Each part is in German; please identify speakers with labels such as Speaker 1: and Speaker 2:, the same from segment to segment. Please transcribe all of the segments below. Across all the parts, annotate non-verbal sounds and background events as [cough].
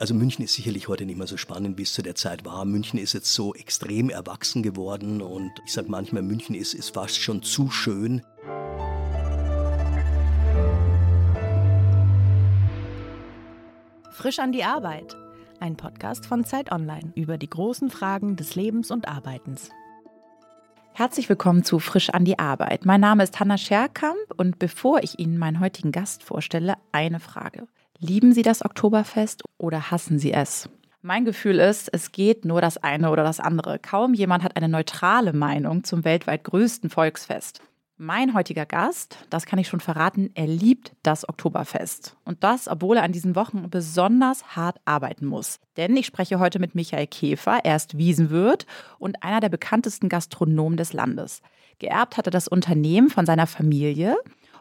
Speaker 1: Also München ist sicherlich heute nicht mehr so spannend, wie es zu der Zeit war. München ist jetzt so extrem erwachsen geworden und ich sage manchmal, München ist, ist fast schon zu schön.
Speaker 2: Frisch an die Arbeit. Ein Podcast von Zeit Online über die großen Fragen des Lebens und Arbeitens. Herzlich willkommen zu Frisch an die Arbeit. Mein Name ist Hanna Scherkamp und bevor ich Ihnen meinen heutigen Gast vorstelle, eine Frage. Lieben Sie das Oktoberfest oder hassen Sie es? Mein Gefühl ist, es geht nur das eine oder das andere. Kaum jemand hat eine neutrale Meinung zum weltweit größten Volksfest. Mein heutiger Gast, das kann ich schon verraten, er liebt das Oktoberfest. Und das, obwohl er an diesen Wochen besonders hart arbeiten muss. Denn ich spreche heute mit Michael Käfer, er ist Wiesenwirt und einer der bekanntesten Gastronomen des Landes. Geerbt hatte das Unternehmen von seiner Familie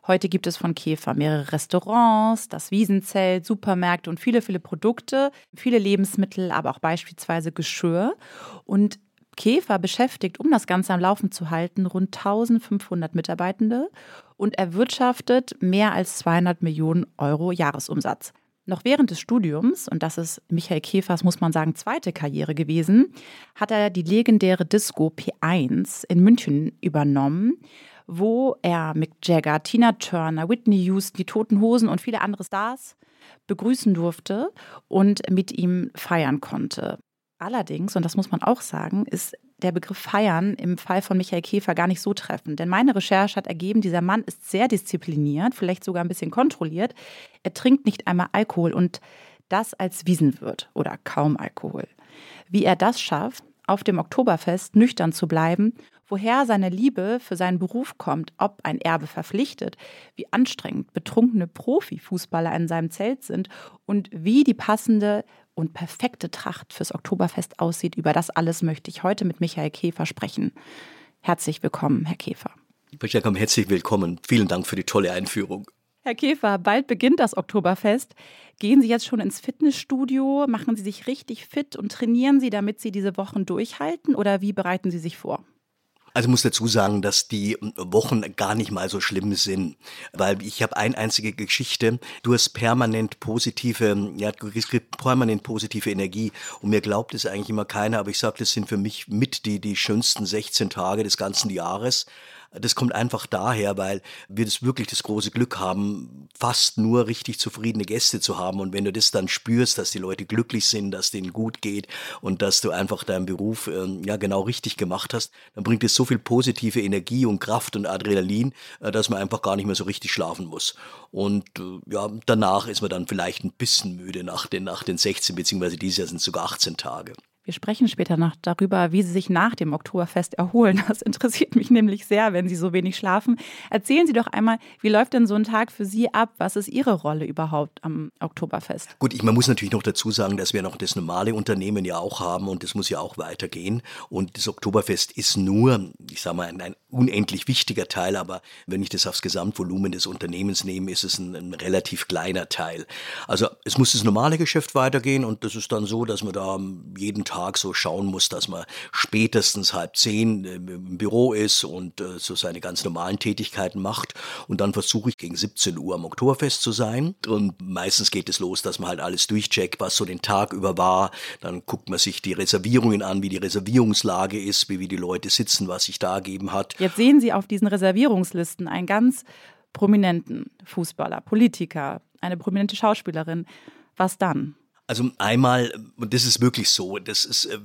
Speaker 2: Heute gibt es von Käfer mehrere Restaurants, das Wiesenzelt, Supermärkte und viele, viele Produkte, viele Lebensmittel, aber auch beispielsweise Geschirr. Und Käfer beschäftigt, um das Ganze am Laufen zu halten, rund 1500 Mitarbeitende und erwirtschaftet mehr als 200 Millionen Euro Jahresumsatz. Noch während des Studiums, und das ist Michael Käfers, muss man sagen, zweite Karriere gewesen, hat er die legendäre Disco P1 in München übernommen wo er Mick Jagger, Tina Turner, Whitney Houston, die Toten Hosen und viele andere Stars begrüßen durfte und mit ihm feiern konnte. Allerdings, und das muss man auch sagen, ist der Begriff feiern im Fall von Michael Käfer gar nicht so treffend. Denn meine Recherche hat ergeben, dieser Mann ist sehr diszipliniert, vielleicht sogar ein bisschen kontrolliert. Er trinkt nicht einmal Alkohol und das als Wiesenwirt oder kaum Alkohol. Wie er das schafft, auf dem Oktoberfest nüchtern zu bleiben woher seine Liebe für seinen Beruf kommt, ob ein Erbe verpflichtet, wie anstrengend betrunkene Profifußballer in seinem Zelt sind und wie die passende und perfekte Tracht fürs Oktoberfest aussieht. Über das alles möchte ich heute mit Michael Käfer sprechen. Herzlich willkommen, Herr Käfer.
Speaker 1: Herzlich willkommen. Vielen Dank für die tolle Einführung.
Speaker 2: Herr Käfer, bald beginnt das Oktoberfest. Gehen Sie jetzt schon ins Fitnessstudio? Machen Sie sich richtig fit und trainieren Sie, damit Sie diese Wochen durchhalten? Oder wie bereiten Sie sich vor?
Speaker 1: Also ich muss dazu sagen, dass die Wochen gar nicht mal so schlimm sind, weil ich habe eine einzige Geschichte. Du hast permanent positive, ja, du kriegst permanent positive Energie und mir glaubt es eigentlich immer keiner, aber ich sage, das sind für mich mit die die schönsten 16 Tage des ganzen Jahres. Das kommt einfach daher, weil wir das wirklich das große Glück haben, fast nur richtig zufriedene Gäste zu haben. Und wenn du das dann spürst, dass die Leute glücklich sind, dass denen gut geht und dass du einfach deinen Beruf äh, ja genau richtig gemacht hast, dann bringt es so viel positive Energie und Kraft und Adrenalin, äh, dass man einfach gar nicht mehr so richtig schlafen muss. Und äh, ja, danach ist man dann vielleicht ein bisschen müde nach den, nach den 16, beziehungsweise dieses Jahr sind es sogar 18 Tage.
Speaker 2: Wir sprechen später noch darüber, wie Sie sich nach dem Oktoberfest erholen. [laughs] Das interessiert mich nämlich sehr, wenn Sie so wenig schlafen. Erzählen Sie doch einmal, wie läuft denn so ein Tag für Sie ab? Was ist Ihre Rolle überhaupt am Oktoberfest?
Speaker 1: Gut, ich, man muss natürlich noch dazu sagen, dass wir noch das normale Unternehmen ja auch haben und das muss ja auch weitergehen. Und das Oktoberfest ist nur, ich sage mal, ein, ein, unendlich wichtiger Teil, aber wenn ich das aufs Gesamtvolumen des Unternehmens nehme, ist es ein, ein relativ kleiner Teil. Also es muss das normale Geschäft weitergehen und das ist dann so, dass man da jeden Tag so schauen muss, dass man spätestens halb zehn äh, im Büro ist und äh, so seine ganz normalen Tätigkeiten macht. Und dann versuche ich gegen 17 Uhr am Oktoberfest zu sein. Und meistens geht es los, dass man halt alles durchcheckt, was so den Tag über war. Dann guckt man sich die Reservierungen an, wie die Reservierungslage ist, wie, wie die Leute sitzen, was sich da ergeben hat.
Speaker 2: Jetzt sehen Sie auf diesen Reservierungslisten einen ganz prominenten Fußballer, Politiker, eine prominente Schauspielerin. Was dann?
Speaker 1: Also einmal, und das ist wirklich so, das ist, äh,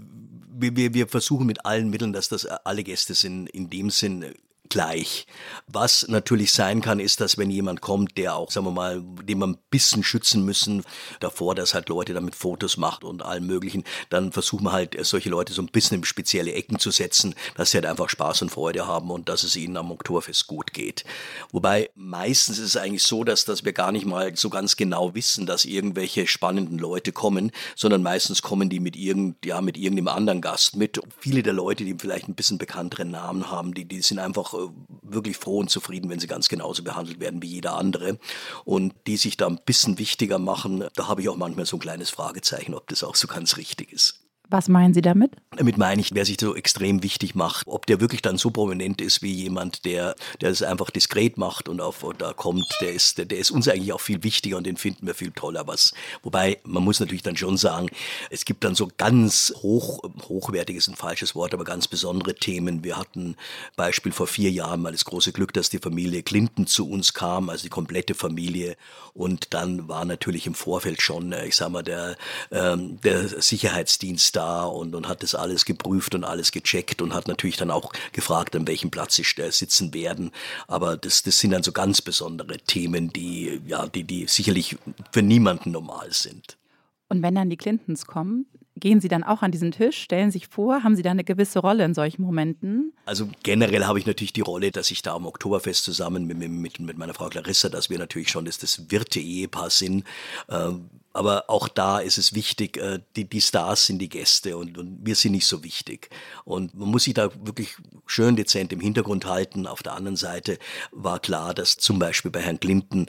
Speaker 1: wir, wir versuchen mit allen Mitteln, dass das alle Gäste sind, in dem Sinn gleich. Was natürlich sein kann, ist, dass wenn jemand kommt, der auch, sagen wir mal, den man ein bisschen schützen müssen davor, dass halt Leute damit Fotos macht und allen möglichen, dann versuchen wir halt solche Leute so ein bisschen in spezielle Ecken zu setzen, dass sie halt einfach Spaß und Freude haben und dass es ihnen am Oktoberfest gut geht. Wobei meistens ist es eigentlich so, dass, dass wir gar nicht mal so ganz genau wissen, dass irgendwelche spannenden Leute kommen, sondern meistens kommen die mit irgend, ja, mit irgendeinem anderen Gast mit. Viele der Leute, die vielleicht ein bisschen bekanntere Namen haben, die, die sind einfach äh, wirklich froh und zufrieden, wenn sie ganz genauso behandelt werden wie jeder andere. Und die sich da ein bisschen wichtiger machen, da habe ich auch manchmal so ein kleines Fragezeichen, ob das auch so ganz richtig ist.
Speaker 2: Was meinen Sie damit?
Speaker 1: Damit meine ich, wer sich so extrem wichtig macht, ob der wirklich dann so prominent ist wie jemand, der, der es einfach diskret macht und auf da kommt, der ist, der, der ist uns eigentlich auch viel wichtiger und den finden wir viel toller. Was, wobei man muss natürlich dann schon sagen, es gibt dann so ganz hoch, hochwertig ist ein falsches Wort, aber ganz besondere Themen. Wir hatten Beispiel vor vier Jahren mal das große Glück, dass die Familie Clinton zu uns kam, also die komplette Familie. Und dann war natürlich im Vorfeld schon, äh, ich sag mal, der, ähm, der Sicherheitsdienst da da und, und hat das alles geprüft und alles gecheckt und hat natürlich dann auch gefragt, an welchem Platz sie sitzen werden. Aber das, das sind dann so ganz besondere Themen, die, ja, die, die sicherlich für niemanden normal sind.
Speaker 2: Und wenn dann die Clintons kommen, gehen Sie dann auch an diesen Tisch, stellen sich vor, haben Sie da eine gewisse Rolle in solchen Momenten?
Speaker 1: Also generell habe ich natürlich die Rolle, dass ich da am Oktoberfest zusammen mit, mit, mit meiner Frau Clarissa, dass wir natürlich schon das, das Wirte-Ehepaar sind. Äh, aber auch da ist es wichtig, äh, die, die Stars sind die Gäste und, und wir sind nicht so wichtig. Und man muss sich da wirklich schön dezent im Hintergrund halten. Auf der anderen Seite war klar, dass zum Beispiel bei Herrn Clinton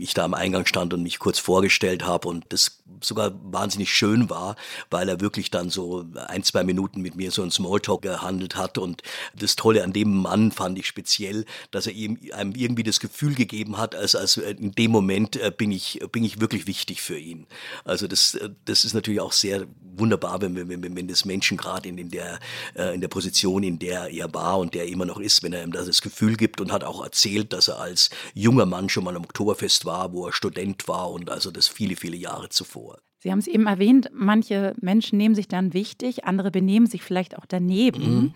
Speaker 1: ich da am Eingang stand und mich kurz vorgestellt habe und das sogar wahnsinnig schön war, weil er wirklich dann so ein, zwei Minuten mit mir so ein Smalltalk gehandelt hat. Und das Tolle an dem Mann fand ich speziell, dass er ihm einem irgendwie das Gefühl gegeben hat, als, als in dem Moment äh, bin ich, bin ich wirklich wichtig für ihn. Also das, das ist natürlich auch sehr wunderbar, wenn, wenn, wenn das Menschen gerade in, in, der, äh, in der Position, in der er war und der immer noch ist, wenn er ihm das Gefühl gibt und hat auch erzählt, dass er als junger Mann schon mal am Oktoberfest war, wo er Student war und also das viele, viele Jahre zuvor.
Speaker 2: Sie haben es eben erwähnt, manche Menschen nehmen sich dann wichtig, andere benehmen sich vielleicht auch daneben. Mhm.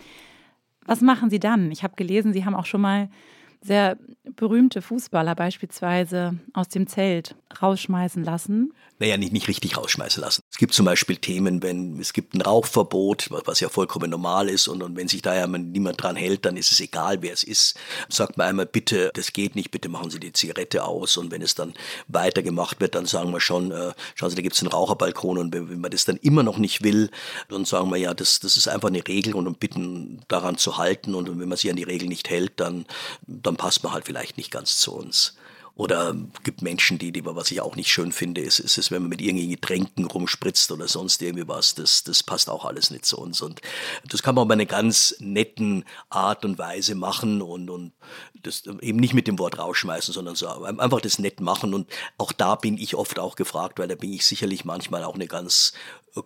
Speaker 2: Was machen Sie dann? Ich habe gelesen, Sie haben auch schon mal sehr berühmte Fußballer beispielsweise aus dem Zelt rausschmeißen lassen?
Speaker 1: Naja, nicht, nicht richtig rausschmeißen lassen. Es gibt zum Beispiel Themen, wenn es gibt ein Rauchverbot, was ja vollkommen normal ist, und, und wenn sich da ja niemand dran hält, dann ist es egal, wer es ist. Sagt man einmal, bitte, das geht nicht, bitte machen Sie die Zigarette aus. Und wenn es dann weitergemacht wird, dann sagen wir schon, äh, schauen Sie, da gibt es einen Raucherbalkon und wenn, wenn, man das dann immer noch nicht will, dann sagen wir ja, das, das ist einfach eine Regel und, und bitten daran zu halten. Und wenn man sich an die Regel nicht hält, dann, dann passt man halt vielleicht nicht ganz zu uns. Oder gibt Menschen, die, die, was ich auch nicht schön finde, ist, ist es, wenn man mit irgendwelchen Getränken rumspritzt oder sonst irgendwie was, das, das passt auch alles nicht zu uns. Und das kann man auf eine ganz netten Art und Weise machen und, und das eben nicht mit dem Wort rausschmeißen, sondern so einfach das nett machen. Und auch da bin ich oft auch gefragt, weil da bin ich sicherlich manchmal auch eine ganz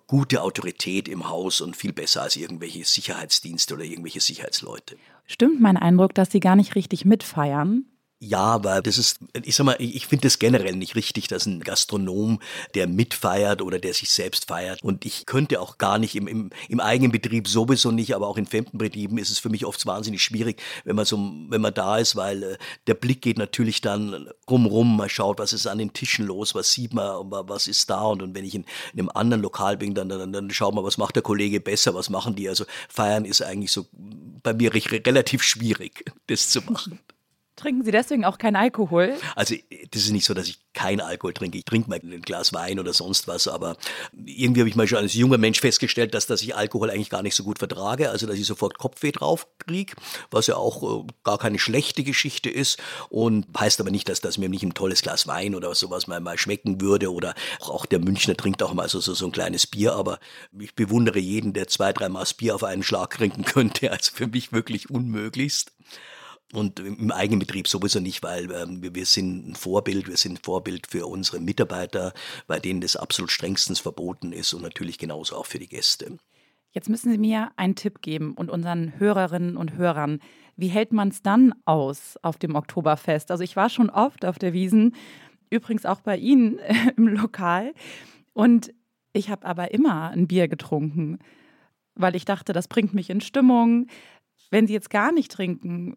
Speaker 1: gute Autorität im Haus und viel besser als irgendwelche Sicherheitsdienste oder irgendwelche Sicherheitsleute.
Speaker 2: Stimmt mein Eindruck, dass Sie gar nicht richtig mitfeiern?
Speaker 1: Ja, aber das ist, ich sag mal, ich finde das generell nicht richtig, dass ein Gastronom, der mitfeiert oder der sich selbst feiert. Und ich könnte auch gar nicht im, im, im eigenen Betrieb sowieso nicht, aber auch in Fremdenbetrieben ist es für mich oft wahnsinnig schwierig, wenn man so, wenn man da ist, weil äh, der Blick geht natürlich dann rumrum, man schaut, was ist an den Tischen los, was sieht man, was ist da und, und wenn ich in, in einem anderen Lokal bin, dann, dann, dann schaut man, was macht der Kollege besser, was machen die. Also feiern ist eigentlich so bei mir relativ schwierig, [laughs] das zu machen.
Speaker 2: Trinken Sie deswegen auch keinen Alkohol?
Speaker 1: Also das ist nicht so, dass ich keinen Alkohol trinke. Ich trinke mal ein Glas Wein oder sonst was, aber irgendwie habe ich mal schon als junger Mensch festgestellt, dass, dass ich Alkohol eigentlich gar nicht so gut vertrage, also dass ich sofort Kopfweh drauf kriege, was ja auch äh, gar keine schlechte Geschichte ist und heißt aber nicht, dass das mir nicht ein tolles Glas Wein oder sowas mal, mal schmecken würde oder auch, auch der Münchner trinkt auch mal so, so, so ein kleines Bier, aber ich bewundere jeden, der zwei, drei Maß Bier auf einen Schlag trinken [laughs] könnte, also für mich wirklich unmöglichst. Und im eigenen Betrieb sowieso nicht, weil ähm, wir, sind ein Vorbild, wir sind ein Vorbild für unsere Mitarbeiter, bei denen das absolut strengstens verboten ist und natürlich genauso auch für die Gäste.
Speaker 2: Jetzt müssen Sie mir einen Tipp geben und unseren Hörerinnen und Hörern. Wie hält man es dann aus auf dem Oktoberfest? Also ich war schon oft auf der Wiesen, übrigens auch bei Ihnen äh, im Lokal. Und ich habe aber immer ein Bier getrunken, weil ich dachte, das bringt mich in Stimmung. Wenn Sie jetzt gar nicht trinken,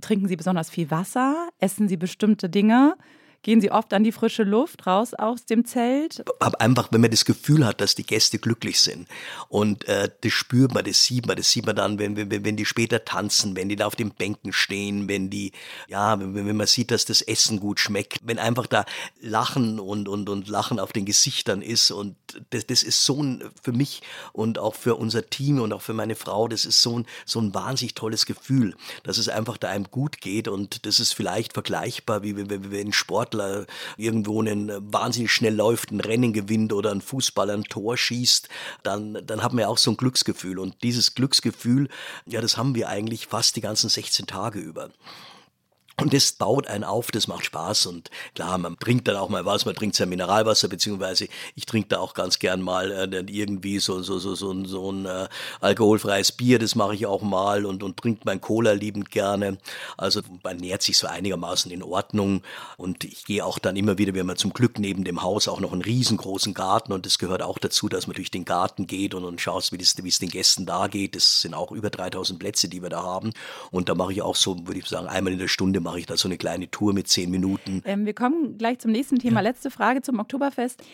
Speaker 2: Trinken Sie besonders viel Wasser? Essen Sie bestimmte Dinge? Gehen Sie oft an die frische Luft, raus aus dem Zelt?
Speaker 1: Einfach, wenn man das Gefühl hat, dass die Gäste glücklich sind. Und äh, das spürt man, das sieht man, das sieht man dann, wenn, wenn, wenn die später tanzen, wenn die da auf den Bänken stehen, wenn die, ja, wenn, wenn man sieht, dass das Essen gut schmeckt, wenn einfach da Lachen und, und, und Lachen auf den Gesichtern ist. Und das, das ist so ein, für mich und auch für unser Team und auch für meine Frau, das ist so ein, so ein wahnsinnig tolles Gefühl, dass es einfach da einem gut geht. Und das ist vielleicht vergleichbar, wie wenn Sport Sportler irgendwo einen wahnsinnig schnell läuft, ein Rennen gewinnt oder ein Fußballer ein Tor schießt, dann, dann haben wir auch so ein Glücksgefühl. Und dieses Glücksgefühl, ja, das haben wir eigentlich fast die ganzen 16 Tage über. Und das baut einen auf, das macht Spaß und klar, man trinkt dann auch mal was, man trinkt sein Mineralwasser, beziehungsweise ich trinke da auch ganz gern mal äh, irgendwie so, so, so, so, so ein äh, alkoholfreies Bier, das mache ich auch mal und, und trinkt mein Cola liebend gerne. Also man nährt sich so einigermaßen in Ordnung und ich gehe auch dann immer wieder, wir haben zum Glück neben dem Haus auch noch einen riesengroßen Garten und das gehört auch dazu, dass man durch den Garten geht und, und schaust, wie, das, wie es den Gästen da geht. Das sind auch über 3000 Plätze, die wir da haben und da mache ich auch so, würde ich sagen, einmal in der Stunde mache ich da so eine kleine Tour mit zehn Minuten.
Speaker 2: Ähm, wir kommen gleich zum nächsten Thema. Ja. Letzte Frage zum Oktoberfest.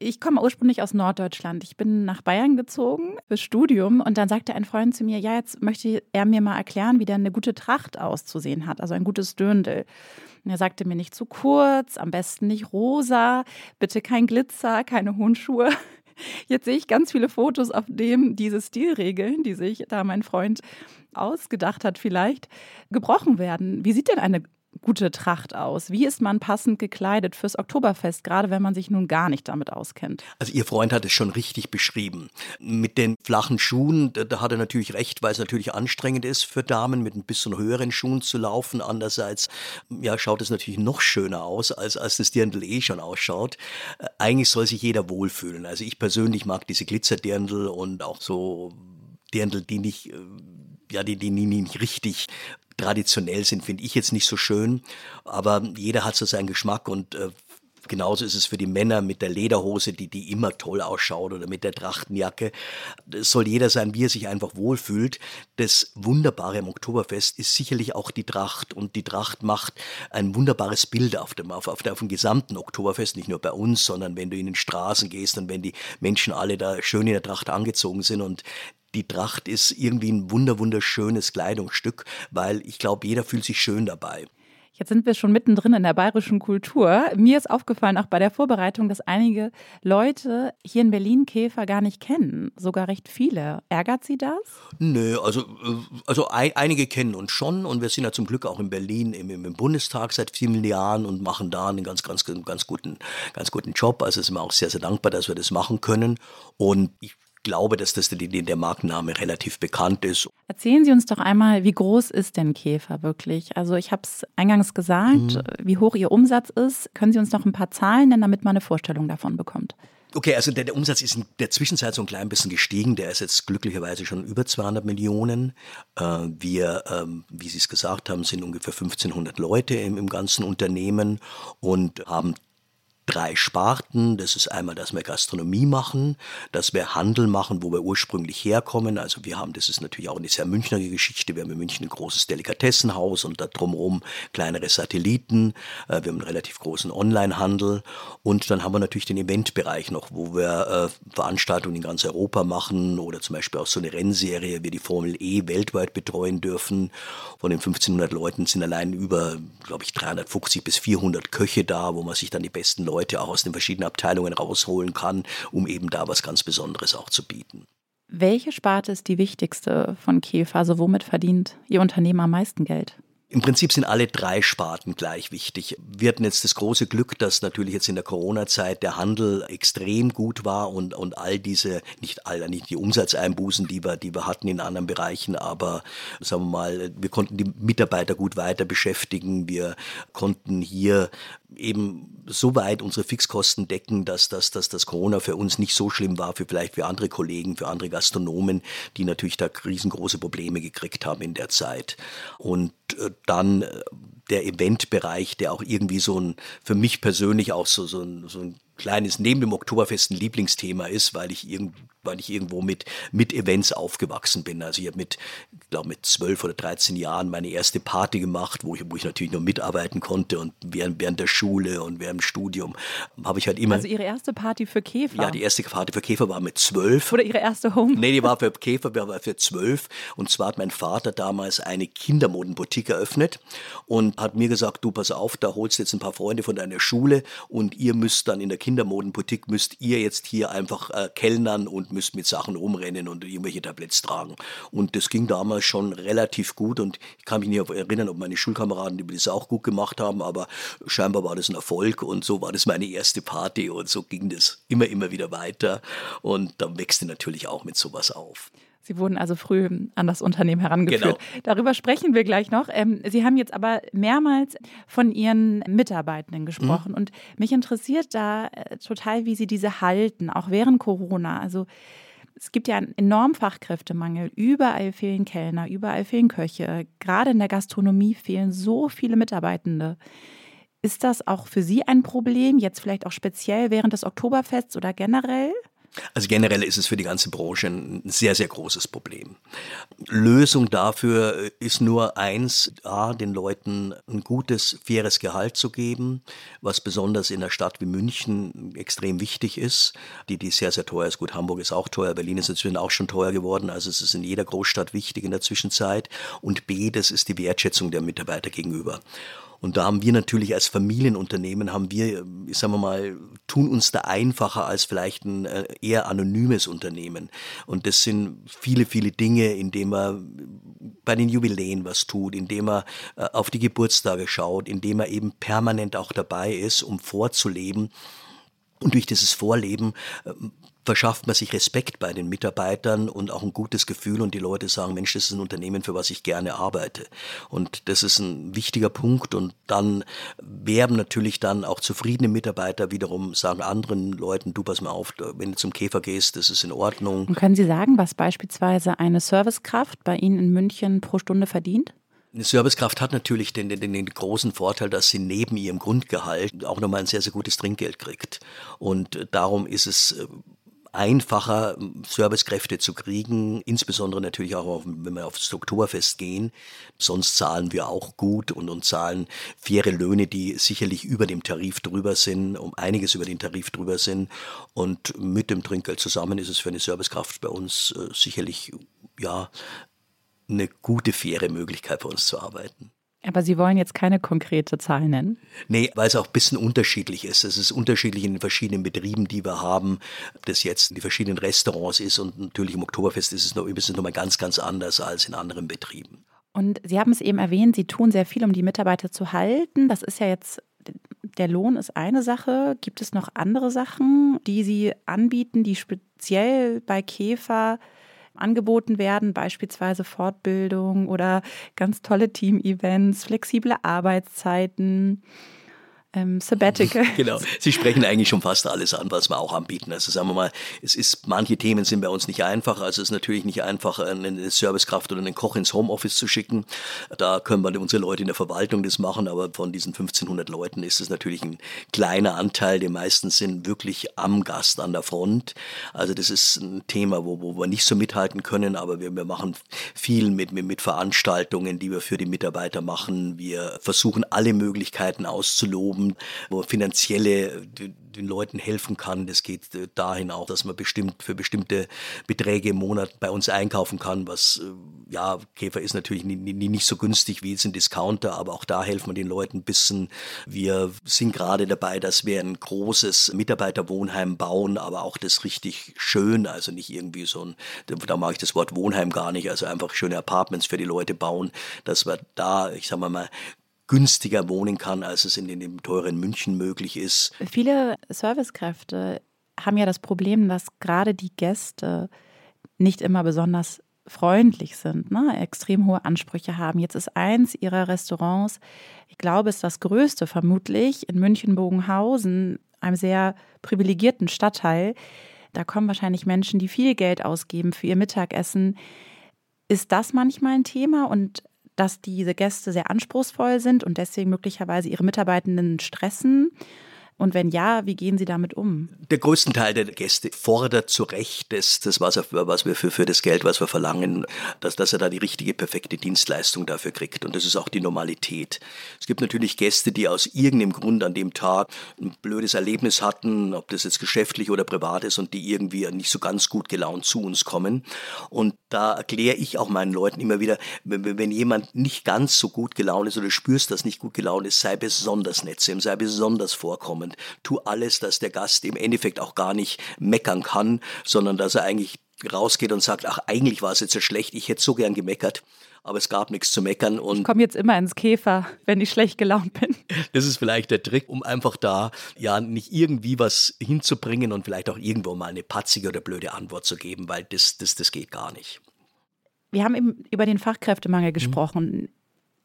Speaker 2: Ich komme ursprünglich aus Norddeutschland. Ich bin nach Bayern gezogen fürs Studium und dann sagte ein Freund zu mir, ja, jetzt möchte er mir mal erklären, wie denn eine gute Tracht auszusehen hat, also ein gutes Dürndl. Und er sagte mir nicht zu kurz, am besten nicht rosa, bitte kein Glitzer, keine hohen Schuhe. Jetzt sehe ich ganz viele Fotos, auf denen diese Stilregeln, die sich da mein Freund ausgedacht hat, vielleicht gebrochen werden. Wie sieht denn eine gute Tracht aus? Wie ist man passend gekleidet fürs Oktoberfest, gerade wenn man sich nun gar nicht damit auskennt?
Speaker 1: Also Ihr Freund hat es schon richtig beschrieben. Mit den flachen Schuhen, da, hat er natürlich recht, weil es natürlich anstrengend ist für Damen, mit ein bisschen höheren Schuhen zu laufen. Andererseits ja, schaut es natürlich noch schöner aus, als, als das Dirndl eh schon ausschaut. Äh, eigentlich soll sich jeder wohlfühlen. Also ich persönlich mag diese Glitzerdirndl und auch so Dirndl, die nicht äh, ja, die, die nicht richtig traditionell sind, finde ich jetzt nicht so schön. Aber jeder hat so seinen Geschmack und äh, Genauso ist es für die Männer mit der Lederhose, die, die immer toll ausschaut oder mit der Trachtenjacke. Es soll jeder sein, wie er sich einfach wohlfühlt. Das Wunderbare am Oktoberfest ist sicherlich auch die Tracht und die Tracht macht ein wunderbares Bild auf dem, auf, auf dem gesamten Oktoberfest, nicht nur bei uns, sondern wenn du in den Straßen gehst und wenn die Menschen alle da schön in der Tracht angezogen sind und die Tracht ist irgendwie ein wunder wunderschönes Kleidungsstück, weil ich glaube, jeder fühlt sich schön dabei.
Speaker 2: Jetzt sind wir schon mittendrin in der bayerischen Kultur. Mir ist aufgefallen, auch bei der Vorbereitung, dass einige Leute hier in Berlin Käfer gar nicht kennen. Sogar recht viele. Ärgert Sie das?
Speaker 1: Nö, also, äh, also ein, einige kennen uns schon und wir sind ja zum Glück auch in Berlin im, im Bundestag seit vielen Jahren und machen da einen ganz, ganz, ganz guten, ganz guten Job. Also sind wir auch sehr, sehr dankbar, dass wir das machen können. Und ich glaube, dass das der Markenname relativ bekannt ist.
Speaker 2: Erzählen Sie uns doch einmal, wie groß ist denn Käfer wirklich? Also ich habe es eingangs gesagt, mhm. wie hoch Ihr Umsatz ist. Können Sie uns noch ein paar Zahlen nennen, damit man eine Vorstellung davon bekommt?
Speaker 1: Okay, also der, der, Umsatz ist in der Zwischenzeit so ein klein bisschen gestiegen. Der ist jetzt glücklicherweise schon über 200 Millionen. Äh, wir, ähm, wie Sie es gesagt haben, sind ungefähr 1500 Leute im, im ganzen Unternehmen und haben drei Sparten. Das ist einmal, dass wir Gastronomie machen, dass wir Handel machen, wo wir ursprünglich herkommen. Also wir haben, das ist natürlich auch eine sehr Münchner Geschichte. Wir haben in München ein großes Delikatessenhaus und da drumherum kleinere Satelliten. Äh, wir haben einen relativ großen Onlinehandel und dann haben wir natürlich den Eventbereich noch, wo wir äh, Veranstaltungen in ganz Europa machen oder zum Beispiel auch so eine Rennserie wie die Formel E weltweit betreuen dürfen. Von den 1500 Leuten sind allein über, glaube ich, 350 bis 400 Köche da, wo man sich dann die besten Leute Leute auch aus den verschiedenen Abteilungen rausholen kann, um eben da was ganz Besonderes auch zu bieten.
Speaker 2: Welche Sparte ist die wichtigste von Käfer? Also womit verdient Ihr Unternehmen am meisten Geld?
Speaker 1: Im Prinzip sind alle drei Sparten gleich wichtig. Wir hatten jetzt das große Glück, dass natürlich jetzt in der Corona-Zeit der Handel extrem gut war und, und all diese, nicht all, nicht die Umsatzeinbußen, die wir, die wir hatten in anderen Bereichen, aber sagen wir mal, wir konnten die Mitarbeiter gut weiter beschäftigen. Wir konnten hier eben so weit unsere Fixkosten decken, dass, dass, dass das Corona für uns nicht so schlimm war, für vielleicht für andere Kollegen, für andere Gastronomen, die natürlich da riesengroße Probleme gekriegt haben in der Zeit. Und äh, dann äh, der Eventbereich, der auch irgendwie so ein, für mich persönlich auch so, so ein, so ein kleines, neben dem Oktoberfest ein Lieblingsthema ist, weil ich irgendwie weil ich irgendwo mit, mit Events aufgewachsen bin. Also ich habe mit, ich glaube mit zwölf oder 13 Jahren meine erste Party gemacht, wo ich, wo ich natürlich noch mitarbeiten konnte und während, während der Schule und während dem Studium habe ich halt immer.
Speaker 2: Also Ihre erste Party für Käfer?
Speaker 1: Ja, die erste Party für Käfer war mit zwölf.
Speaker 2: Oder Ihre erste Home?
Speaker 1: Nee, die war für Käfer, die war für zwölf. Und zwar hat mein Vater damals eine Kindermodenboutique eröffnet und hat mir gesagt, du pass auf, da holst jetzt ein paar Freunde von deiner Schule und ihr müsst dann in der Kindermodenboutique, müsst ihr jetzt hier einfach äh, kellnern und müsst mit Sachen rumrennen und irgendwelche Tabletts tragen. Und das ging damals schon relativ gut und ich kann mich nicht erinnern, ob meine Schulkameraden das auch gut gemacht haben, aber scheinbar war das ein Erfolg und so war das meine erste Party und so ging das immer, immer wieder weiter und dann wächst du natürlich auch mit sowas auf.
Speaker 2: Sie wurden also früh an das Unternehmen herangeführt. Genau. Darüber sprechen wir gleich noch. Ähm, Sie haben jetzt aber mehrmals von Ihren Mitarbeitenden gesprochen. Mhm. Und mich interessiert da äh, total, wie Sie diese halten, auch während Corona. Also es gibt ja einen enormen Fachkräftemangel. Überall fehlen Kellner, überall fehlen Köche. Gerade in der Gastronomie fehlen so viele Mitarbeitende. Ist das auch für Sie ein Problem, jetzt vielleicht auch speziell während des Oktoberfests oder generell?
Speaker 1: Also generell ist es für die ganze Branche ein sehr, sehr großes Problem. Lösung dafür ist nur eins, A, den Leuten ein gutes, faires Gehalt zu geben, was besonders in einer Stadt wie München extrem wichtig ist, die, die sehr, sehr teuer ist. Gut, Hamburg ist auch teuer, Berlin ist inzwischen auch schon teuer geworden, also es ist in jeder Großstadt wichtig in der Zwischenzeit. Und B, das ist die Wertschätzung der Mitarbeiter gegenüber. Und da haben wir natürlich als Familienunternehmen, haben wir, sagen wir mal, tun uns da einfacher als vielleicht ein äh, eher anonymes Unternehmen. Und das sind viele, viele Dinge, indem man bei den Jubiläen was tut, indem man äh, auf die Geburtstage schaut, indem man eben permanent auch dabei ist, um vorzuleben. Und durch dieses Vorleben äh, verschafft man sich Respekt bei den Mitarbeitern und auch ein gutes Gefühl und die Leute sagen, Mensch, das ist ein Unternehmen, für was ich gerne arbeite. Und das ist ein wichtiger Punkt und dann werben natürlich dann auch zufriedene Mitarbeiter wiederum, sagen anderen Leuten, du pass mal auf, wenn du zum Käfer gehst, das ist in Ordnung.
Speaker 2: Und können Sie sagen, was beispielsweise eine Servicekraft bei Ihnen in München pro Stunde verdient?
Speaker 1: Eine Servicekraft hat natürlich den, den, den großen Vorteil, dass sie neben ihrem Grundgehalt auch nochmal ein sehr, sehr gutes Trinkgeld kriegt. Und darum ist es äh, einfacher, Servicekräfte zu kriegen, insbesondere natürlich auch, wenn wir aufs Oktoberfest gehen. Sonst zahlen wir auch gut und, und zahlen faire Löhne, die sicherlich über dem Tarif drüber sind, um einiges über den Tarif drüber sind. Und mit dem Trinkgeld zusammen ist es für eine Servicekraft bei uns äh, sicherlich, ja, eine gute, faire Möglichkeit für uns zu arbeiten.
Speaker 2: Aber Sie wollen jetzt keine konkrete Zahl nennen?
Speaker 1: Nee, weil es auch ein bisschen unterschiedlich ist. Es ist unterschiedlich in den verschiedenen Betrieben, die wir haben, ob das jetzt in die verschiedenen Restaurants ist und natürlich im Oktoberfest ist es noch, ist es noch mal ganz, ganz anders als in anderen Betrieben.
Speaker 2: Und Sie haben es eben erwähnt, Sie tun sehr viel, um die Mitarbeiter zu halten. Das ist ja jetzt, der Lohn ist eine Sache. Gibt es noch andere Sachen, die Sie anbieten, die speziell bei Käfer angeboten werden, beispielsweise Fortbildung oder ganz tolle Team-Events, flexible Arbeitszeiten ähm, Sabbatical. [laughs]
Speaker 1: Genau, Sie sprechen eigentlich schon fast alles an, was wir auch anbieten. Also sagen wir mal, es ist, manche Themen sind bei uns nicht einfach. Also es ist natürlich nicht einfach, eine Servicekraft oder einen Koch ins Homeoffice zu schicken. Da können wir unsere Leute in der Verwaltung das machen, aber von diesen 1500 Leuten ist es natürlich ein kleiner Anteil. Die meisten sind wirklich am Gast an der Front. Also das ist ein Thema, wo, wo wir nicht so mithalten können, aber wir, wir machen viel mit, mit, mit Veranstaltungen, die wir für die Mitarbeiter machen. Wir versuchen alle Möglichkeiten auszuloben haben, wo finanzielle den Leuten helfen kann. Das geht äh, dahin auch, dass man bestimmt für bestimmte Beträge im Monat bei uns einkaufen kann, was äh, ja, Käfer ist natürlich nicht so günstig wie jetzt ein Discounter, aber auch da helfen wir den Leuten ein bisschen. Wir sind gerade dabei, dass wir ein großes Mitarbeiterwohnheim bauen, aber auch das richtig schön, also nicht irgendwie so ein, da mag ich das Wort Wohnheim gar nicht, also einfach schöne Apartments für die Leute bauen, dass wir da, ich sag mal, günstiger wohnen kann, als es in dem teuren München möglich ist.
Speaker 2: Viele Servicekräfte haben ja das Problem, dass gerade die Gäste nicht immer besonders freundlich sind, ne? extrem hohe Ansprüche haben. Jetzt ist eins ihrer Restaurants, ich glaube, ist das größte vermutlich in München-Bogenhausen, einem sehr privilegierten Stadtteil. Da kommen wahrscheinlich Menschen, die viel Geld ausgeben für ihr Mittagessen. Ist das manchmal ein Thema und dass diese Gäste sehr anspruchsvoll sind und deswegen möglicherweise ihre Mitarbeitenden stressen. Und wenn ja, wie gehen Sie damit um?
Speaker 1: Der größte Teil der Gäste fordert zu Recht das, das was, was wir für, für das Geld, was wir verlangen, dass, dass er da die richtige, perfekte Dienstleistung dafür kriegt. Und das ist auch die Normalität. Es gibt natürlich Gäste, die aus irgendeinem Grund an dem Tag ein blödes Erlebnis hatten, ob das jetzt geschäftlich oder privat ist und die irgendwie nicht so ganz gut gelaunt zu uns kommen. Und da erkläre ich auch meinen Leuten immer wieder, wenn, wenn jemand nicht ganz so gut gelaunt ist oder spürst, dass nicht gut gelaunt ist, sei besonders nett zu ihm, sei besonders vorkommend. Tu alles, dass der Gast im Endeffekt auch gar nicht meckern kann, sondern dass er eigentlich rausgeht und sagt, ach, eigentlich war es jetzt so schlecht, ich hätte so gern gemeckert aber es gab nichts zu meckern.
Speaker 2: Und ich komme jetzt immer ins Käfer, wenn ich schlecht gelaunt bin. [laughs]
Speaker 1: Das ist vielleicht der Trick, um einfach da ja nicht irgendwie was hinzubringen und vielleicht auch irgendwo mal eine patzige oder blöde Antwort zu geben, weil das, das, das geht gar nicht.
Speaker 2: Wir haben eben über den Fachkräftemangel mhm. gesprochen. Mhm.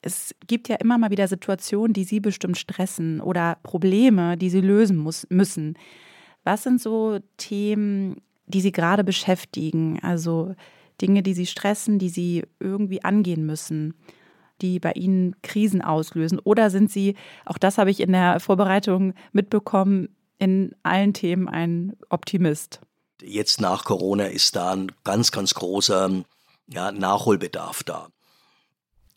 Speaker 2: Es gibt ja immer mal wieder Situationen, die Sie bestimmt stressen oder Probleme, die Sie lösen muss, müssen. Was sind so Themen, die Sie gerade beschäftigen? Also Dinge, die Sie stressen, die Sie irgendwie angehen müssen, die bei Ihnen Krisen auslösen? Oder sind Sie, auch das habe ich in der Vorbereitung mitbekommen, in allen Themen ein Optimist?
Speaker 1: Jetzt nach Corona ist da ein ganz, ganz großer ja, Nachholbedarf da.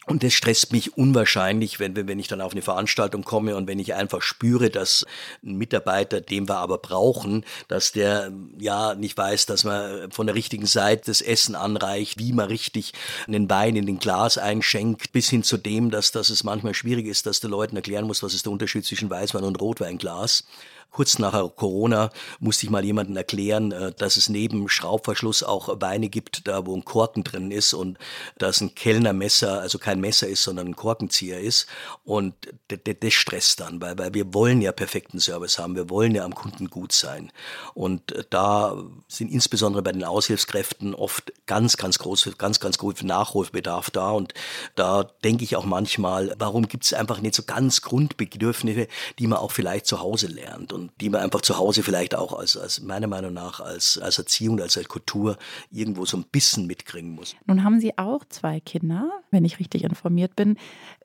Speaker 1: Und das stresst mich unwahrscheinlich, wenn, wenn ich dann auf eine Veranstaltung komme und wenn ich einfach spüre, dass ein Mitarbeiter, den wir aber brauchen, dass der ja nicht weiß, dass man von der richtigen Seite das Essen anreicht, wie man richtig einen Wein in den Glas einschenkt, bis hin zu dem, dass, dass es manchmal schwierig ist, dass du Leuten erklären musst, was ist der Unterschied zwischen Weißwein und Rotweinglas. Kurz nach Corona musste ich mal jemandem erklären, äh, dass es neben Schraubverschluss auch Weine gibt, da wo ein Korken drin ist und dass ein Kellnermesser, also kein Messer ist, sondern ein Korkenzieher ist. Und das stresst dann, weil, weil wir wollen ja perfekten Service haben, wir wollen ja am Kunden gut sein. Und äh, da sind insbesondere bei den Aushilfskräften oft ganz, ganz große, ganz, ganz große Nachholbedarf da. Und da denke ich auch manchmal, warum gibt es einfach nicht so ganz Grundbedürfnisse, die man auch vielleicht zu Hause lernt. Und die man einfach zu Hause vielleicht auch als, als meiner Meinung nach als, als Erziehung, als, als Kultur irgendwo so ein bisschen mitkriegen muss.
Speaker 2: Nun haben Sie auch zwei Kinder, wenn ich richtig informiert bin.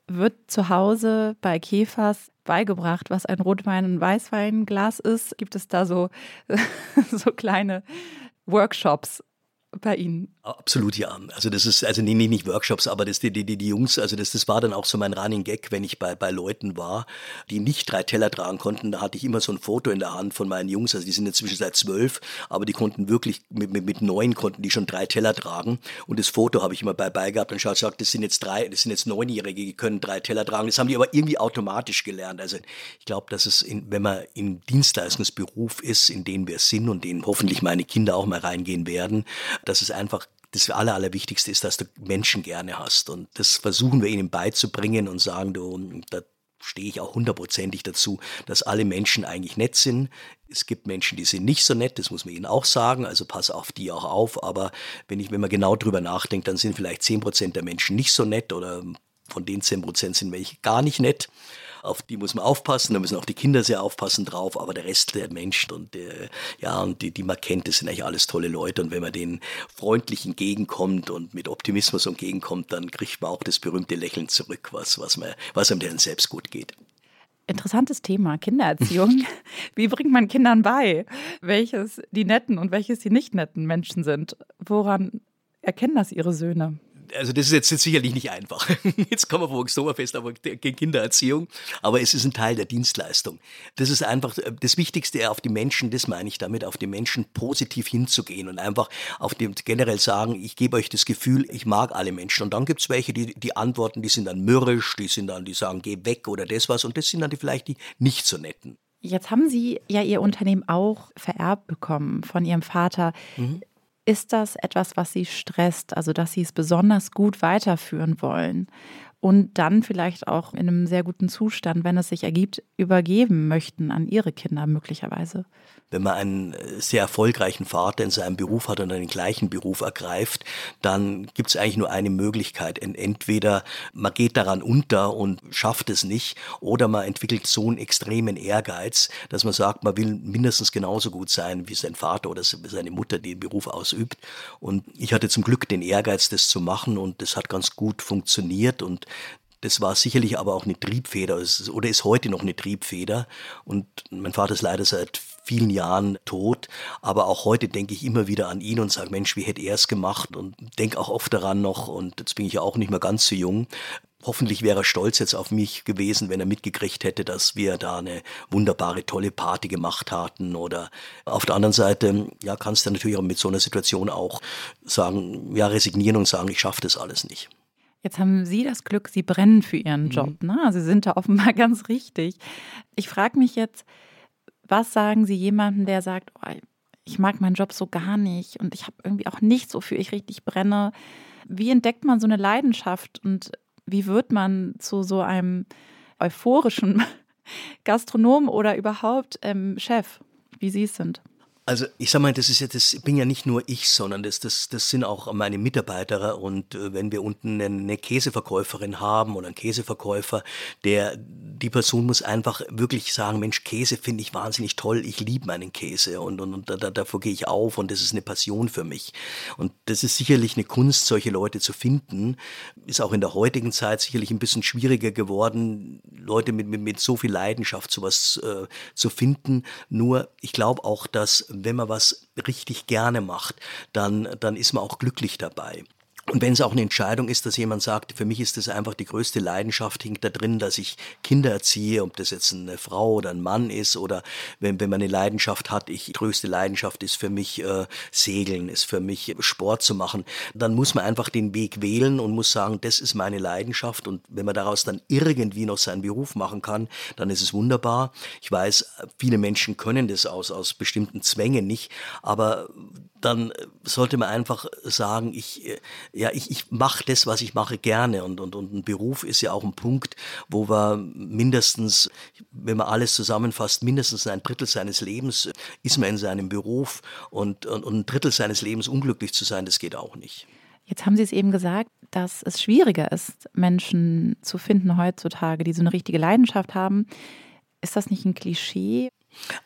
Speaker 2: Wird zu Hause bei Käfers beigebracht, was ein Rotwein- und Weißweinglas ist? Gibt es da so, [laughs] so kleine Workshops bei Ihnen?
Speaker 1: Absolut ja. Also das ist, also nee, nicht Workshops, aber das, die, die, die Jungs, also das, das war dann auch so mein Running Gag, wenn ich bei, bei Leuten war, die nicht drei Teller tragen konnten, da hatte ich immer so ein Foto in der Hand von meinen Jungs, also die sind inzwischen seit zwölf, aber die konnten wirklich, mit, mit, mit neun konnten die schon drei Teller tragen und das Foto habe ich immer bei, bei gehabt und schaut, sagt, das sind jetzt drei, das sind jetzt Neunjährige, die können drei Teller tragen, das haben die aber irgendwie automatisch gelernt. Also ich glaube, dass es, in, wenn man im Dienstleistungsberuf ist, in dem wir sind und den hoffentlich meine Kinder auch mal reingehen werden, dass es einfach das Aller, Allerwichtigste ist, dass du Menschen gerne hast. Und das versuchen wir ihnen beizubringen und sagen, du, da stehe ich auch hundertprozentig dazu, dass alle Menschen eigentlich nett sind. Es gibt Menschen, die sind nicht so nett, das muss man ihnen auch sagen, also pass auf die auch auf. Aber wenn ich, wenn man genau drüber nachdenkt, dann sind vielleicht zehn Prozent der Menschen nicht so nett oder von den zehn Prozent sind welche gar nicht nett auf die muss man aufpassen, da müssen auch die Kinder sehr aufpassen drauf, aber der Rest der Menschen und der, ja, und die, die man kennt, das sind eigentlich alles tolle Leute und wenn man denen freundlich entgegenkommt und mit Optimismus entgegenkommt, dann kriegt man auch das berühmte Lächeln zurück, was, was, man, was einem dann selbst gut geht.
Speaker 2: Interessantes Thema, Kindererziehung. [laughs] Wie bringt man Kindern bei, welches die netten und welches die nicht netten Menschen sind? Woran erkennen das ihre Söhne?
Speaker 1: Also das ist jetzt, jetzt sicherlich nicht einfach. [laughs] Jetzt kommen wir vom Oktoberfest aber Kindererziehung, aber es ist ein Teil der Dienstleistung. Das ist einfach das Wichtigste auf die Menschen, das meine ich damit, auf die Menschen positiv hinzugehen und einfach auf dem generell sagen, ich gebe euch das Gefühl, ich mag alle Menschen. Und dann gibt es welche, die, die antworten, die sind dann mürrisch, die sind dann, die sagen, geh weg oder das was. Und das sind dann die, vielleicht die nicht so netten.
Speaker 2: Jetzt haben Sie ja Ihr Unternehmen auch vererbt bekommen von Ihrem Vater. Mhm. Ist das etwas, was Sie stresst, also dass Sie es besonders gut weiterführen wollen? Und dann vielleicht auch in einem sehr guten Zustand, wenn es sich ergibt, übergeben möchten an ihre Kinder möglicherweise.
Speaker 1: Wenn man einen sehr erfolgreichen Vater in seinem Beruf hat und einen gleichen Beruf ergreift, dann gibt es eigentlich nur eine Möglichkeit. Entweder man geht daran unter und schafft es nicht, oder man entwickelt so einen extremen Ehrgeiz, dass man sagt, man will mindestens genauso gut sein wie sein Vater oder seine Mutter, die den Beruf ausübt. Und ich hatte zum Glück den Ehrgeiz, das zu machen und das hat ganz gut funktioniert und Das war sicherlich aber auch eine Triebfeder oder ist heute noch eine Triebfeder. Und mein Vater ist leider seit vielen Jahren tot. Aber auch heute denke ich immer wieder an ihn und sage, Mensch, wie hätte er es gemacht? Und denke auch oft daran noch, und jetzt bin ich ja auch nicht mehr ganz so jung, Hoffentlich wäre er stolz jetzt auf mich gewesen, wenn er mitgekriegt hätte, dass wir da eine wunderbare, tolle Party gemacht hatten. Oder auf der anderen Seite, ja, kannst du natürlich auch mit so einer Situation auch sagen, ja, resignieren und sagen, ich schaffe das alles nicht.
Speaker 2: Jetzt haben Sie das Glück, Sie brennen für Ihren mhm. Job. Ne? Sie sind da offenbar [laughs] ganz richtig. Ich frage mich jetzt, was sagen Sie jemandem, der sagt, oh, ich mag meinen Job so gar nicht und ich habe irgendwie auch nichts, wofür ich richtig brenne? Wie entdeckt man so eine Leidenschaft und wie wird man zu so einem euphorischen [laughs] Gastronom oder überhaupt ähm, Chef, wie Sie es sind?
Speaker 1: Also ich sag mal, das ist ja, das bin ja nicht nur ich, sondern das, das, das sind auch meine Mitarbeiter. Und äh, wenn wir unten eine Käseverkäuferin haben oder einen Käseverkäufer, der die Person muss einfach wirklich sagen, Mensch, Käse finde ich wahnsinnig toll, ich liebe meinen Käse und, und, und da, davor gehe ich auf und das ist eine Passion für mich. Und das ist sicherlich eine Kunst, solche Leute zu finden. Ist auch in der heutigen Zeit sicherlich ein bisschen schwieriger geworden, Leute mit, mit, mit so viel Leidenschaft sowas äh, zu finden. Nur ich glaube auch, dass wenn man was richtig gerne macht, dann, dann ist man auch glücklich dabei. Und wenn es auch eine Entscheidung ist, dass jemand sagt, für mich ist das einfach die größte Leidenschaft, hinkt da drin, dass ich Kinder erziehe, ob das jetzt eine Frau oder ein Mann ist oder wenn, wenn man eine Leidenschaft hat, ich, die größte Leidenschaft ist für mich äh, Segeln, ist für mich Sport zu machen, dann muss man einfach den Weg wählen und muss sagen, das ist meine Leidenschaft und wenn man daraus dann irgendwie noch seinen Beruf machen kann, dann ist es wunderbar. Ich weiß, viele Menschen können das aus, aus bestimmten Zwängen nicht, aber dann sollte man einfach sagen, ich, äh, ja, ich, ich mache das, was ich mache, gerne. Und, und, und ein Beruf ist ja auch ein Punkt, wo wir mindestens, wenn man alles zusammenfasst, mindestens ein Drittel seines Lebens ist man in seinem Beruf und, und, und ein Drittel seines Lebens unglücklich zu sein, das geht auch nicht.
Speaker 2: Jetzt haben Sie es eben gesagt, dass es schwieriger ist, Menschen zu finden heutzutage, die so eine richtige Leidenschaft haben. Ist das nicht ein Klischee?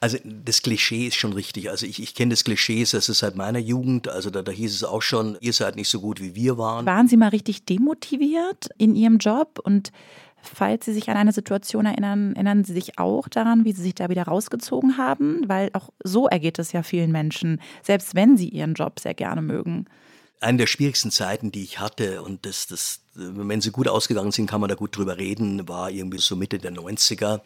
Speaker 1: Also das Klischee ist schon richtig. Also ich, ich kenne das Klischee, das ist seit meiner Jugend. Also da, da hieß es auch schon, ihr seid nicht so gut wie wir waren.
Speaker 2: Waren Sie mal richtig demotiviert in Ihrem Job? Und falls Sie sich an eine Situation erinnern, erinnern Sie sich auch daran, wie Sie sich da wieder rausgezogen haben? Weil auch so ergeht es ja vielen Menschen, selbst wenn sie ihren Job sehr gerne mögen.
Speaker 1: Eine der schwierigsten Zeiten, die ich hatte, und das, das, wenn sie gut ausgegangen sind, kann man da gut drüber reden, war irgendwie so Mitte der 90er.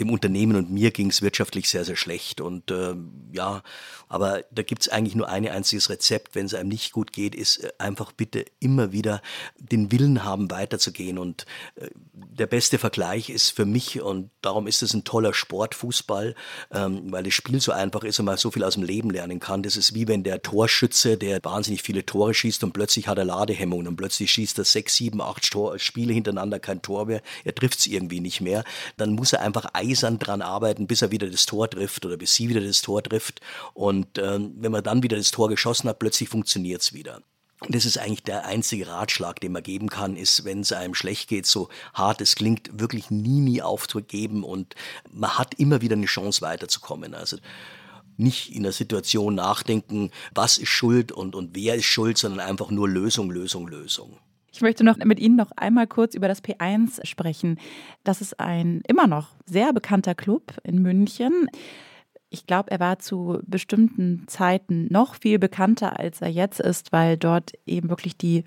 Speaker 1: Dem Unternehmen und mir ging es wirtschaftlich sehr, sehr schlecht. Und äh, ja, aber da gibt es eigentlich nur ein einziges Rezept, wenn es einem nicht gut geht, ist äh, einfach bitte immer wieder den Willen haben, weiterzugehen. Und äh, der beste Vergleich ist für mich, und darum ist es ein toller Sport, Fußball, ähm, weil das Spiel so einfach ist und man so viel aus dem Leben lernen kann. Das ist wie wenn der Torschütze, der wahnsinnig viele Tore schießt und plötzlich hat er Ladehemmungen und plötzlich schießt er sechs, sieben, acht Tor Spiele hintereinander kein Tor mehr, er trifft es irgendwie nicht mehr, dann muss er einfach eisern dran arbeiten, bis er wieder das Tor trifft oder bis sie wieder das Tor trifft. Und äh, wenn man dann wieder das Tor geschossen hat, plötzlich funktioniert es wieder. Und das ist eigentlich der einzige Ratschlag, den man geben kann, ist, wenn es einem schlecht geht, so hart es klingt, wirklich nie, nie aufzugeben und man hat immer wieder eine Chance weiterzukommen. Also nicht in der Situation nachdenken, was ist schuld und, und wer ist schuld, sondern einfach nur Lösung, Lösung, Lösung.
Speaker 2: Ich möchte noch mit Ihnen noch einmal kurz über das P1 sprechen. Das ist ein immer noch sehr bekannter Club in München. Ich glaube, er war zu bestimmten Zeiten noch viel bekannter, als er jetzt ist, weil dort eben wirklich die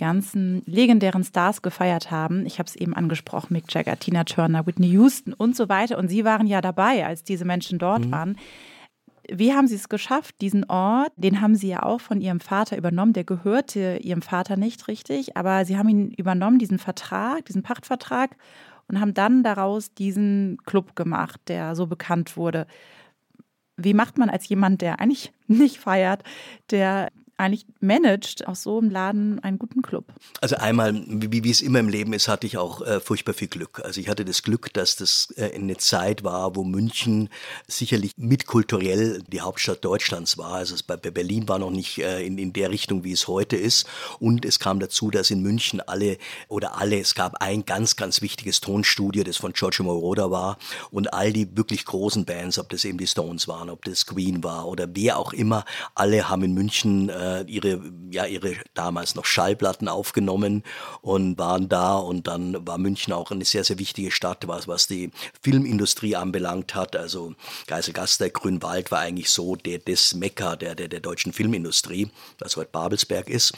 Speaker 2: ganzen legendären Stars gefeiert haben. Ich habe es eben angesprochen, Mick Jagger, Tina Turner, Whitney Houston und so weiter. Und Sie waren ja dabei, als diese Menschen dort mhm. waren. Wie haben Sie es geschafft, diesen Ort, den haben Sie ja auch von Ihrem Vater übernommen, der gehörte Ihrem Vater nicht richtig, aber Sie haben ihn übernommen, diesen Vertrag, diesen Pachtvertrag und haben dann daraus diesen Club gemacht, der so bekannt wurde. Wie macht man als jemand, der eigentlich [laughs] nicht feiert, der eigentlich managt aus so einem Laden einen guten Club?
Speaker 1: Also einmal, wie, wie es immer im Leben ist, hatte ich auch äh, furchtbar viel Glück. Also ich hatte das Glück, dass das äh, eine Zeit war, wo München sicherlich mitkulturell die Hauptstadt Deutschlands war. Also es, bei Berlin war noch nicht äh, in, in der Richtung, wie es heute ist. Und es kam dazu, dass in München alle oder alle, es gab ein ganz, ganz wichtiges Tonstudio, das von Giorgio Moroder war. Und all die wirklich großen Bands, ob das eben die Stones waren, ob das Queen war oder wer auch immer, alle haben in München äh, äh, ihre, ja, ihre damals noch Schallplatten aufgenommen und waren da und dann war München auch eine sehr, sehr wichtige Stadt, was, was die Filmindustrie anbelangt hat. Also Geiselgaster, Grünwald war eigentlich so der, das Mekka der, der, der deutschen Filmindustrie, was heute Babelsberg ist.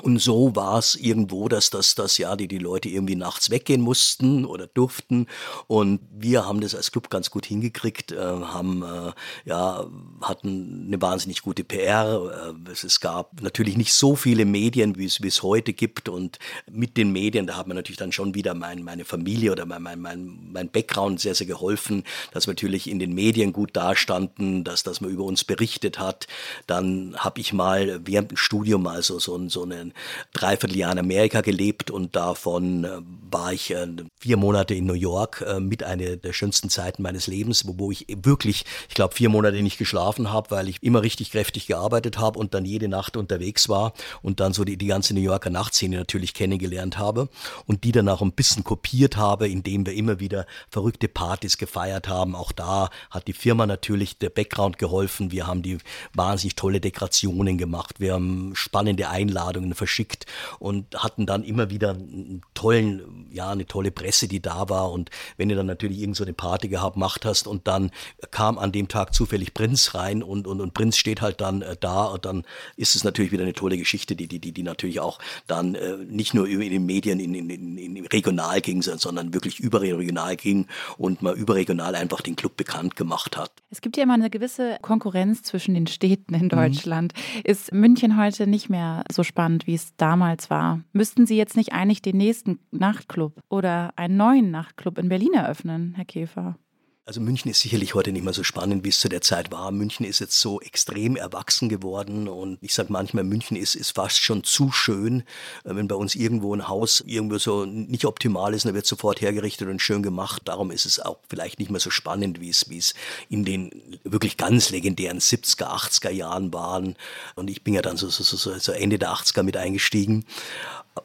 Speaker 1: Und so war es irgendwo, dass das, das ja die, die Leute irgendwie nachts weggehen mussten oder durften. Und wir haben das als Club ganz gut hingekriegt, äh, haben äh, ja hatten eine wahnsinnig gute PR. Äh, es, gab natürlich nicht so viele Medien, wie es, heute gibt. Und mit den Medien, da hat mir natürlich dann schon wieder mein, meine Familie oder mein, mein, mein, mein Background sehr, sehr geholfen, dass wir natürlich in den Medien gut dastanden, dass, dass man über uns berichtet hat. Dann habe ich mal während dem Studium also so, so eine ein Dreivierteljahr in Amerika gelebt und davon äh, war ich äh, vier Monate in New York äh, mit einer der schönsten Zeiten meines Lebens, wo, ich wirklich, ich glaube, vier Monate nicht geschlafen habe, weil ich immer richtig kräftig gearbeitet habe und dann jede Nacht unterwegs war und dann so die, die ganze New Yorker Nachtszene natürlich kennengelernt habe und die dann auch ein bisschen kopiert habe, indem wir immer wieder verrückte Partys gefeiert haben. Auch da hat die Firma natürlich der Background geholfen. Wir haben die wahnsinnig tolle Dekorationen gemacht. Wir haben spannende Einladungen verschickt und hatten dann immer wieder einen tollen, ja, eine tolle Presse, die da war. Und wenn du dann natürlich irgend so eine Party gehabt, gemacht hast und dann kam an dem Tag zufällig Prinz rein und, und, und Prinz steht halt dann äh, da und dann ist es natürlich wieder eine tolle Geschichte, die, die, die, die natürlich auch dann äh, nicht nur in den Medien in, in, in, in regional ging, sondern wirklich überregional ging und man überregional einfach den Club bekannt gemacht hat.
Speaker 2: Es gibt ja immer eine gewisse Konkurrenz zwischen den Städten in mhm. Deutschland. Mhm. Ist München heute nicht mehr so spannend wie es damals war. Müssten Sie jetzt nicht eigentlich den nächsten Nachtclub oder einen neuen Nachtclub in Berlin eröffnen, Herr Käfer?
Speaker 1: Also München ist sicherlich heute nicht mehr so spannend, wie es zu der Zeit war. München ist jetzt so extrem erwachsen geworden und ich sage manchmal, München ist, ist fast schon zu schön. Äh, wenn bei uns irgendwo ein Haus irgendwo so nicht optimal ist, dann wird sofort hergerichtet und schön gemacht. Darum ist es auch vielleicht nicht mehr so spannend, wie es, wie es in den wirklich ganz legendären 70er, 80er Jahren waren. Und ich bin ja dann so, so, so, so Ende der 80er mit eingestiegen.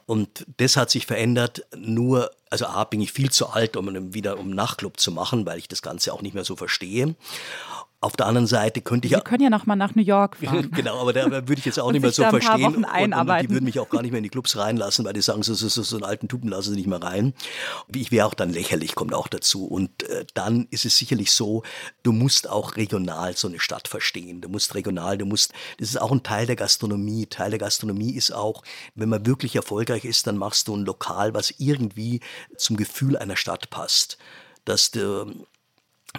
Speaker 1: Und das hat sich verändert. Nur, also A, bin ich viel zu alt, um wieder um Nachtclub zu machen, weil ich das Ganze auch nicht mehr so verstehe. Auf der anderen Seite könnte ich
Speaker 2: Sie können ja noch mal nach New York [laughs] fahren.
Speaker 1: genau, aber da würde ich jetzt auch nicht mehr so verstehen. Und, und, die würden mich auch gar nicht mehr in die Clubs reinlassen, weil die sagen, so, so, so, so einen alten Typen lassen sie nicht mehr rein. Ich wäre auch dann lächerlich, kommt auch dazu. Und äh, dann ist es sicherlich so, du musst auch regional so eine Stadt verstehen. Du musst regional, du musst, das ist auch ein Teil der Gastronomie. Teil der Gastronomie ist auch, wenn man wirklich erfolgreich ist, dann machst du ein Lokal, was irgendwie zum Gefühl einer Stadt passt. Dass du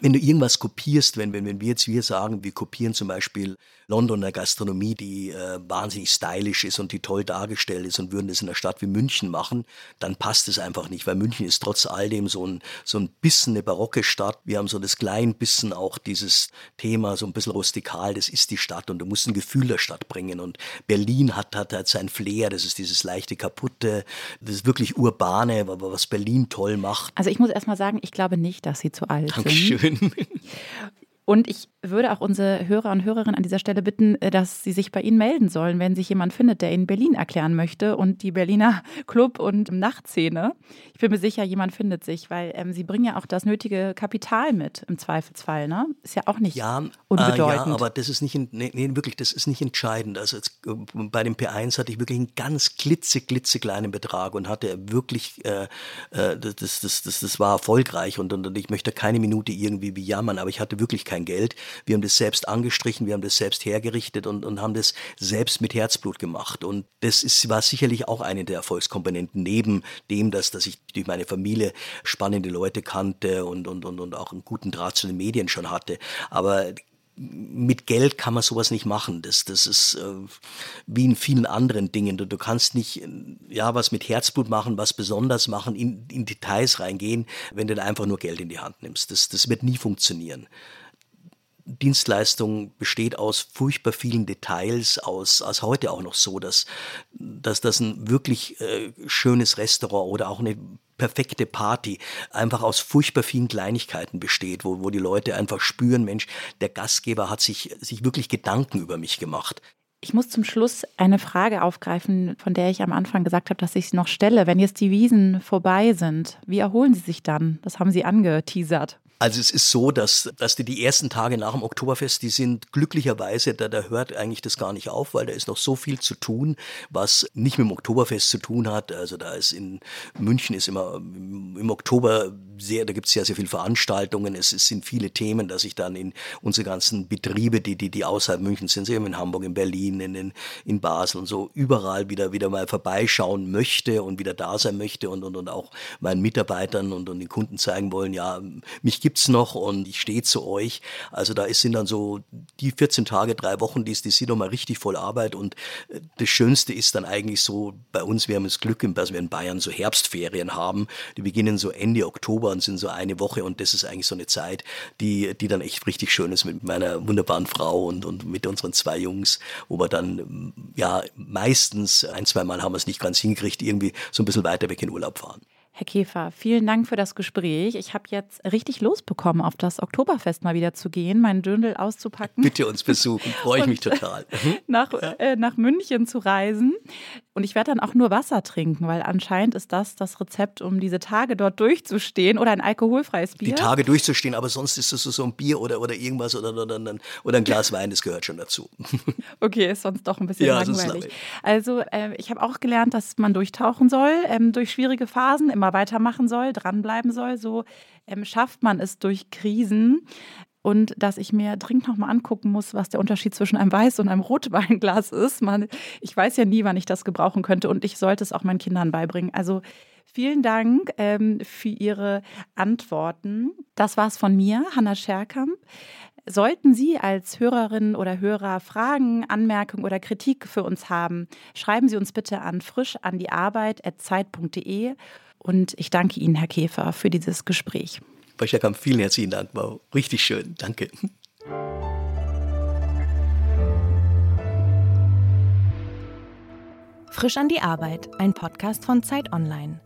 Speaker 1: wenn du irgendwas kopierst, wenn, wenn, wenn wir jetzt wir sagen, wir kopieren zum Beispiel Londoner Gastronomie, die äh, wahnsinnig stylisch ist und die toll dargestellt ist und würden das in einer Stadt wie München machen, dann passt es einfach nicht, weil München ist trotz all dem so ein, so ein bisschen eine barocke Stadt. Wir haben so das klein bisschen auch dieses Thema, so ein bisschen rustikal, das ist die Stadt und du musst ein Gefühl der Stadt bringen und Berlin hat, hat, hat sein Flair, das ist dieses leichte Kaputte, das ist wirklich urbane, was Berlin toll macht.
Speaker 2: Also ich muss erstmal sagen, ich glaube nicht, dass sie zu alt
Speaker 1: Dankeschön.
Speaker 2: sind. Dankeschön. [laughs] Und ich würde auch unsere Hörer und Hörerinnen an dieser Stelle bitten, äh, dass sie sich bei Ihnen melden sollen, wenn sich jemand findet, der Ihnen Berlin erklären möchte und die Berliner [laughs] Club- und Nachtszene. Ich bin mir sicher, jemand findet sich, weil ähm, Sie bringen ja auch das nötige Kapital mit im Zweifelsfall. Ne? Ist ja auch nicht ja, unbedeutend.
Speaker 1: Äh, ja, aber das ist nicht, nee, nee, wirklich, das ist nicht entscheidend. Also jetzt, äh, bei dem P1 hatte ich wirklich einen ganz klitze, klitzekleinen Betrag und hatte wirklich, äh, äh, das, das, das, das, war erfolgreich und, und, und ich möchte keine Minute irgendwie wie jammern, aber ich hatte wirklich kein kein Geld. Wir haben das selbst angestrichen, wir haben das selbst hergerichtet und, und haben das selbst mit Herzblut gemacht. Und das ist, war sicherlich auch eine der Erfolgskomponenten, neben dem, dass, dass ich durch meine Familie spannende Leute kannte und, und, und, und auch einen guten Draht zu den Medien schon hatte. Aber mit Geld kann man sowas nicht machen. Das, das ist äh, wie in vielen anderen Dingen. Du, du kannst nicht ja was mit Herzblut machen, was besonders machen, in, in Details reingehen, wenn du da einfach nur Geld in die Hand nimmst. Das, das wird nie funktionieren. Dienstleistung besteht aus furchtbar vielen Details, aus, aus heute auch noch so, dass, dass das ein wirklich äh, schönes Restaurant oder auch eine perfekte Party einfach aus furchtbar vielen Kleinigkeiten besteht, wo, wo die Leute einfach spüren, Mensch, der Gastgeber hat sich, sich wirklich Gedanken über mich gemacht.
Speaker 2: Ich muss zum Schluss eine Frage aufgreifen, von der ich am Anfang gesagt habe, dass ich sie noch stelle. Wenn jetzt die Wiesen vorbei sind, wie erholen Sie sich dann? Das haben Sie angeteasert.
Speaker 1: Also es ist so, dass, dass die, die ersten Tage nach dem Oktoberfest, die sind glücklicherweise, da, da hört eigentlich das gar nicht auf, weil da ist noch so viel zu tun, was nicht mit dem Oktoberfest zu tun hat. Also da ist in München ist immer im Oktober sehr, da gibt es sehr, sehr viele Veranstaltungen. Es, es, sind viele Themen, dass ich dann in unsere ganzen Betriebe, die, die, die außerhalb Münchens sind, in Hamburg, in Berlin, in, in, in Basel und so, überall wieder, wieder mal vorbeischauen möchte und wieder da sein möchte und, und, und auch meinen Mitarbeitern und, und den Kunden zeigen wollen, ja, mich gibt's noch und ich stehe zu euch. Also da sind dann so die 14 Tage, drei Wochen, die, die sind nochmal richtig voll Arbeit und äh, das Schönste ist dann eigentlich so bei uns, wir haben das Glück, dass wir in Bayern so Herbstferien haben. Die beginnen so Ende Oktober und sind so eine Woche und das ist eigentlich so eine Zeit, die, die dann echt richtig schön ist mit meiner wunderbaren Frau und, und mit unseren zwei Jungs, wo wir dann ja meistens ein, zwei Mal haben wir es nicht ganz hingekriegt, irgendwie so ein bisschen weiter weg in Urlaub fahren.
Speaker 2: Herr Käfer, vielen Dank für das Gespräch. Ich habe jetzt richtig Lust bekommen, auf das Oktoberfest mal wieder zu gehen, meinen Döndel auszupacken.
Speaker 1: Bitte uns besuchen, freue ich mich total. [laughs]
Speaker 2: nach, äh, nach München zu reisen. Und ich werde dann auch nur Wasser trinken, weil anscheinend ist das das Rezept, um diese Tage dort durchzustehen oder ein alkoholfreies Bier.
Speaker 1: Die Tage durchzustehen, aber sonst ist es so ein Bier oder, oder irgendwas oder, oder, oder ein Glas Wein, das gehört schon dazu. [laughs]
Speaker 2: Okay, ist sonst doch ein bisschen ja, langweilig. Also äh, ich habe auch gelernt, dass man durchtauchen soll, ähm, durch schwierige Phasen, immer weitermachen soll, dranbleiben soll. So ähm, schafft man es durch Krisen und dass ich mir dringend nochmal angucken muss, was der Unterschied zwischen einem Weiß- und einem Rotweinglas ist. Man, ich weiß ja nie, wann ich das gebrauchen könnte und ich sollte es auch meinen Kindern beibringen. Also vielen Dank ähm, für Ihre Antworten. Das war's von mir, Hanna Scherkamp. Sollten Sie als Hörerinnen oder Hörer Fragen, Anmerkungen oder Kritik für uns haben, schreiben Sie uns bitte an frisch an die Arbeit zeit.de und ich danke Ihnen, Herr Käfer, für dieses Gespräch.
Speaker 1: Scherkamp, vielen herzlichen Dank. War richtig schön. Danke.
Speaker 2: Frisch an die Arbeit, ein Podcast von Zeit Online.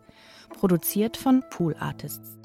Speaker 2: Produziert von Pool Artists.